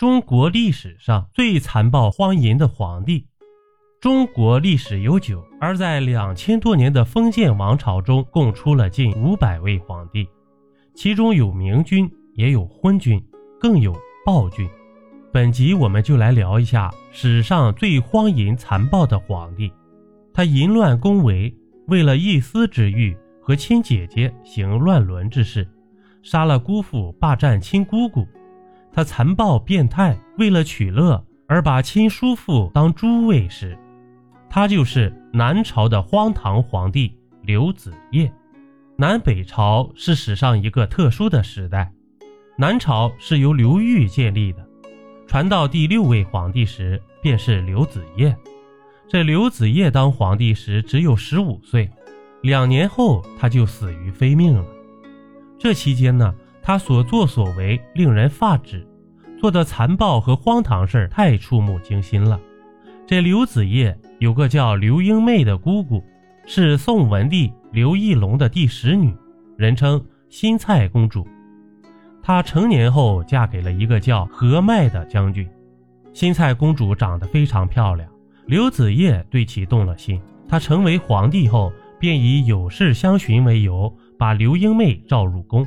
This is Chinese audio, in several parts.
中国历史上最残暴荒淫的皇帝。中国历史悠久，而在两千多年的封建王朝中，共出了近五百位皇帝，其中有明君，也有昏君，更有暴君。本集我们就来聊一下史上最荒淫残暴的皇帝。他淫乱宫闱，为了一丝之欲，和亲姐姐行乱伦之事，杀了姑父，霸占亲姑姑。他残暴变态，为了取乐而把亲叔父当猪喂食。他就是南朝的荒唐皇帝刘子业。南北朝是史上一个特殊的时代，南朝是由刘裕建立的，传到第六位皇帝时便是刘子业。这刘子业当皇帝时只有十五岁，两年后他就死于非命了。这期间呢，他所作所为令人发指，做的残暴和荒唐事儿太触目惊心了。这刘子业。有个叫刘英妹的姑姑，是宋文帝刘义隆的第十女，人称新蔡公主。她成年后嫁给了一个叫何迈的将军。新蔡公主长得非常漂亮，刘子业对其动了心。他成为皇帝后，便以有事相询为由，把刘英妹召入宫。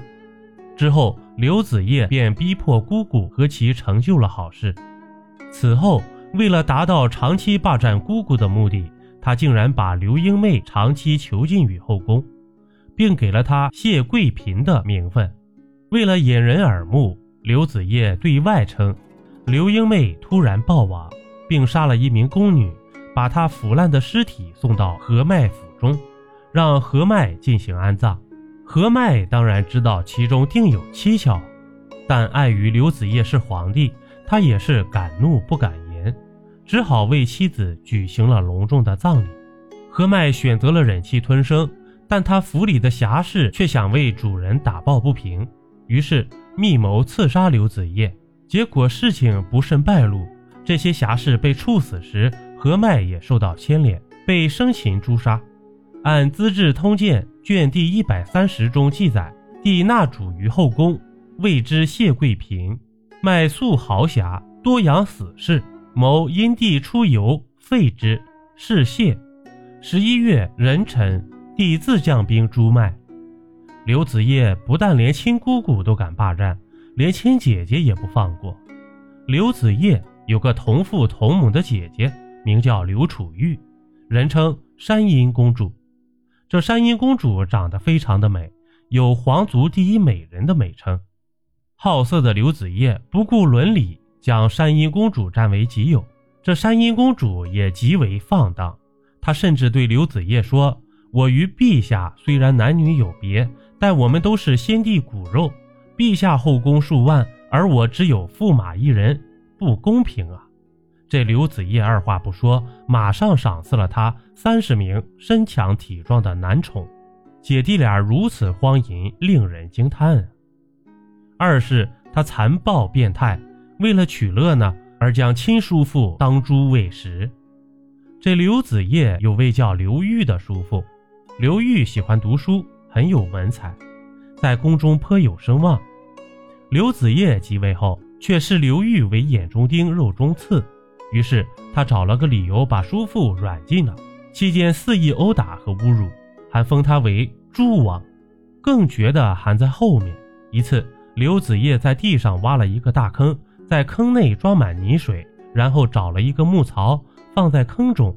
之后，刘子业便逼迫姑姑和其成就了好事。此后。为了达到长期霸占姑姑的目的，他竟然把刘英妹长期囚禁于后宫，并给了她谢贵嫔的名分。为了引人耳目，刘子业对外称刘英妹突然暴亡，并杀了一名宫女，把她腐烂的尸体送到何迈府中，让何迈进行安葬。何迈当然知道其中定有蹊跷，但碍于刘子业是皇帝，他也是敢怒不敢言。只好为妻子举行了隆重的葬礼。何迈选择了忍气吞声，但他府里的侠士却想为主人打抱不平，于是密谋刺杀刘子业。结果事情不慎败露，这些侠士被处死时，何迈也受到牵连，被生擒诛杀。按《资治通鉴》卷第一百三十中记载，帝纳主于后宫，谓之谢贵嫔，卖素豪侠，多养死士。谋因帝出游，废之，是谢。十一月壬辰，帝自将兵诛麦。刘子业不但连亲姑姑都敢霸占，连亲姐姐也不放过。刘子业有个同父同母的姐姐，名叫刘楚玉，人称山阴公主。这山阴公主长得非常的美，有皇族第一美人的美称。好色的刘子业不顾伦理。将山阴公主占为己有，这山阴公主也极为放荡。她甚至对刘子业说：“我与陛下虽然男女有别，但我们都是先帝骨肉。陛下后宫数万，而我只有驸马一人，不公平啊！”这刘子业二话不说，马上赏赐了他三十名身强体壮的男宠。姐弟俩如此荒淫，令人惊叹。二是他残暴变态。为了取乐呢，而将亲叔父当猪喂食。这刘子业有位叫刘裕的叔父，刘裕喜欢读书，很有文采，在宫中颇有声望。刘子业即位后，却视刘裕为眼中钉、肉中刺，于是他找了个理由把叔父软禁了，期间肆意殴打和侮辱，还封他为猪王。更绝的还在后面。一次，刘子业在地上挖了一个大坑。在坑内装满泥水，然后找了一个木槽放在坑中，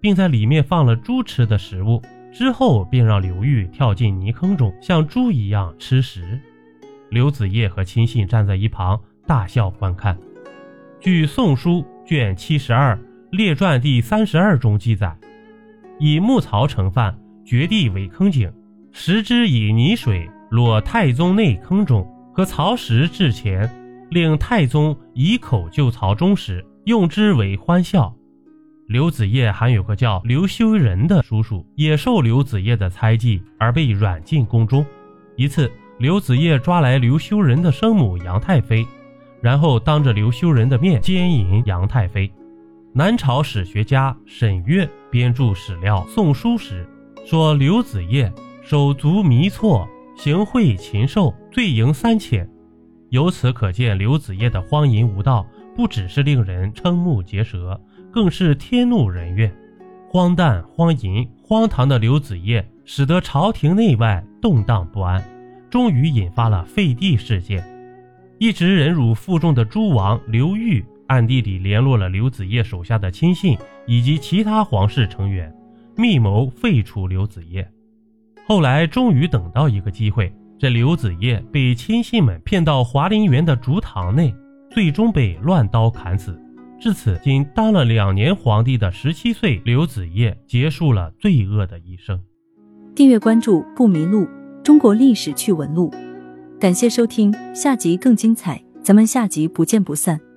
并在里面放了猪吃的食物。之后便让刘裕跳进泥坑中，像猪一样吃食。刘子业和亲信站在一旁大笑观看。据《宋书》卷七十二列传第三十二中记载，以木槽盛饭，掘地为坑井，食之以泥水落太宗内坑中，和曹石至前。令太宗以口就曹中时，用之为欢笑。刘子业还有个叫刘修仁的叔叔，也受刘子业的猜忌而被软禁宫中。一次，刘子业抓来刘修仁的生母杨太妃，然后当着刘修仁的面奸淫杨太妃。南朝史学家沈约编著史料《宋书》时说，刘子业手足迷错，行贿禽兽，罪盈三千。由此可见，刘子业的荒淫无道不只是令人瞠目结舌，更是天怒人怨。荒诞、荒淫、荒唐的刘子业，使得朝廷内外动荡不安，终于引发了废帝事件。一直忍辱负重的诸王刘裕，暗地里联络了刘子业手下的亲信以及其他皇室成员，密谋废除刘子业。后来终于等到一个机会，这刘子业被亲信们骗到华林园的竹堂内，最终被乱刀砍死。至此，仅当了两年皇帝的十七岁刘子业结束了罪恶的一生。订阅关注不迷路，中国历史趣闻录。感谢收听，下集更精彩，咱们下集不见不散。